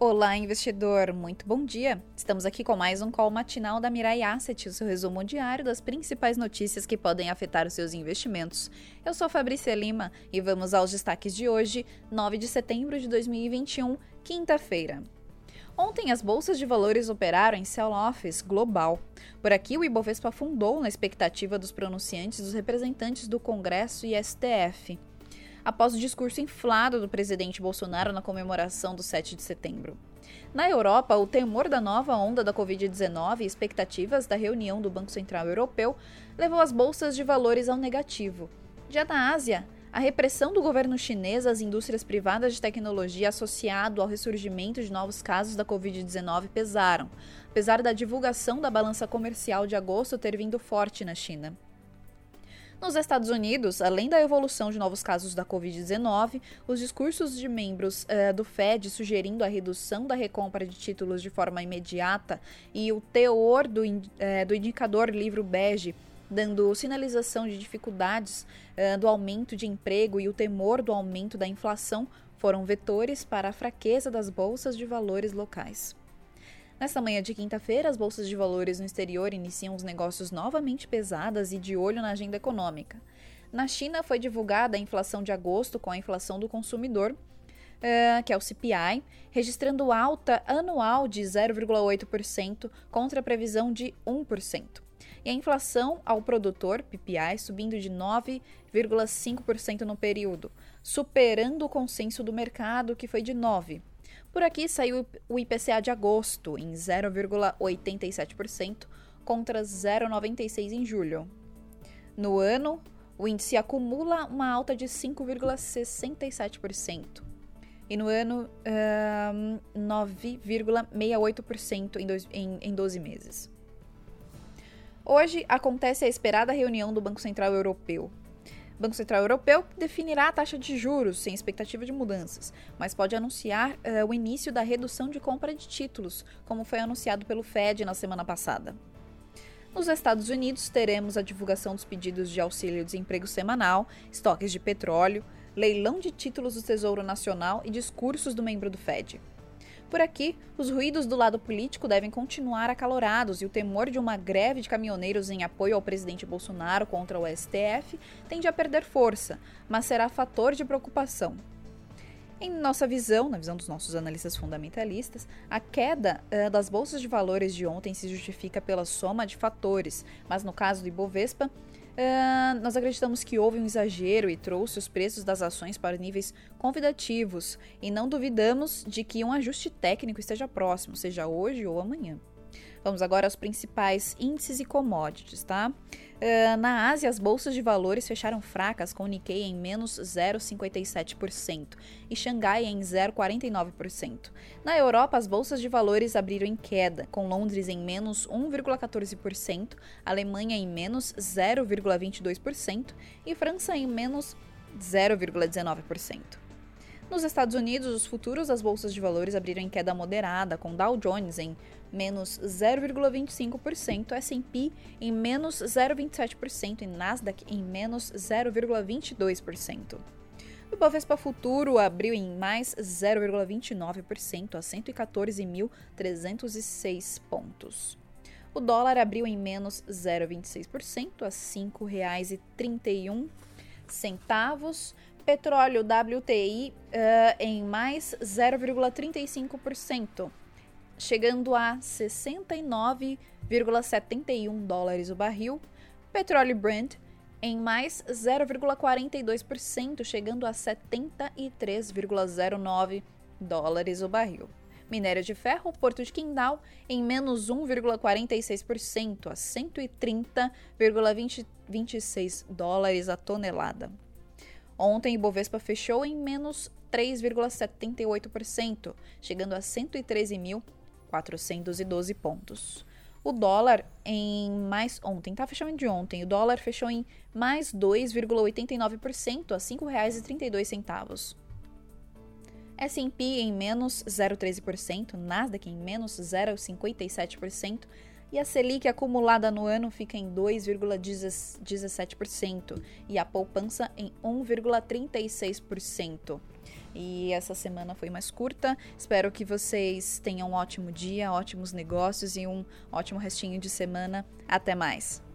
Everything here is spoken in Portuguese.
Olá, investidor, muito bom dia. Estamos aqui com mais um call matinal da Mirai Asset, o seu resumo diário das principais notícias que podem afetar os seus investimentos. Eu sou Fabrícia Lima e vamos aos destaques de hoje, 9 de setembro de 2021, quinta-feira. Ontem, as bolsas de valores operaram em sell-offs global. Por aqui, o Ibovespa afundou na expectativa dos pronunciantes dos representantes do Congresso e STF após o discurso inflado do presidente Bolsonaro na comemoração do 7 de setembro. Na Europa, o temor da nova onda da Covid-19 e expectativas da reunião do Banco Central Europeu levou as bolsas de valores ao negativo. Já na Ásia, a repressão do governo chinês às indústrias privadas de tecnologia associado ao ressurgimento de novos casos da Covid-19 pesaram, apesar da divulgação da balança comercial de agosto ter vindo forte na China. Nos Estados Unidos, além da evolução de novos casos da Covid-19, os discursos de membros uh, do Fed sugerindo a redução da recompra de títulos de forma imediata e o teor do, uh, do indicador livro bege dando sinalização de dificuldades uh, do aumento de emprego e o temor do aumento da inflação, foram vetores para a fraqueza das bolsas de valores locais. Nesta manhã de quinta-feira, as bolsas de valores no exterior iniciam os negócios novamente pesadas e de olho na agenda econômica. Na China, foi divulgada a inflação de agosto com a inflação do consumidor, uh, que é o CPI, registrando alta anual de 0,8% contra a previsão de 1%. E a inflação ao produtor, PPI, subindo de 9,5% no período, superando o consenso do mercado, que foi de 9%. Por aqui saiu o IPCA de agosto em 0,87% contra 0,96% em julho. No ano, o índice acumula uma alta de 5,67%. E no ano, um, 9,68% em, em, em 12 meses. Hoje acontece a esperada reunião do Banco Central Europeu. Banco Central Europeu definirá a taxa de juros sem expectativa de mudanças, mas pode anunciar uh, o início da redução de compra de títulos, como foi anunciado pelo Fed na semana passada. Nos Estados Unidos, teremos a divulgação dos pedidos de auxílio-desemprego semanal, estoques de petróleo, leilão de títulos do Tesouro Nacional e discursos do membro do Fed. Por aqui, os ruídos do lado político devem continuar acalorados e o temor de uma greve de caminhoneiros em apoio ao presidente Bolsonaro contra o STF tende a perder força, mas será fator de preocupação. Em nossa visão, na visão dos nossos analistas fundamentalistas, a queda uh, das bolsas de valores de ontem se justifica pela soma de fatores, mas no caso do Ibovespa, Uh, nós acreditamos que houve um exagero e trouxe os preços das ações para níveis convidativos e não duvidamos de que um ajuste técnico esteja próximo, seja hoje ou amanhã. Vamos agora aos principais índices e commodities, tá? Uh, na Ásia, as bolsas de valores fecharam fracas, com o Nikkei em menos 0,57% e Xangai em 0,49%. Na Europa, as bolsas de valores abriram em queda, com Londres em menos 1,14%, Alemanha em menos 0,22% e França em menos 0,19%. Nos Estados Unidos, os futuros das bolsas de valores abriram em queda moderada, com Dow Jones em menos 0,25%, S&P em menos 0,27% e Nasdaq em menos 0,22%. O Ibovespa Futuro abriu em mais 0,29% a 114.306 pontos. O dólar abriu em menos 0,26% a R$ 5,31 centavos. Petróleo WTI uh, em mais 0,35%, chegando a 69,71 dólares o barril. Petróleo Brent em mais 0,42%, chegando a 73,09 dólares o barril. Minério de ferro, Porto de Quindal, em menos 1,46% a 130,26 dólares a tonelada. Ontem, o Bovespa fechou em menos 3,78%, chegando a 113.412 pontos. O dólar em mais ontem, tá fechando de ontem, o dólar fechou em mais 2,89% a R$ 5,32. S&P em menos 0,13%, Nasdaq em menos 0,57%, E a Selic acumulada no ano fica em 2,17% e a poupança em 1,36%. E essa semana foi mais curta. Espero que vocês tenham um ótimo dia, ótimos negócios e um ótimo restinho de semana. Até mais!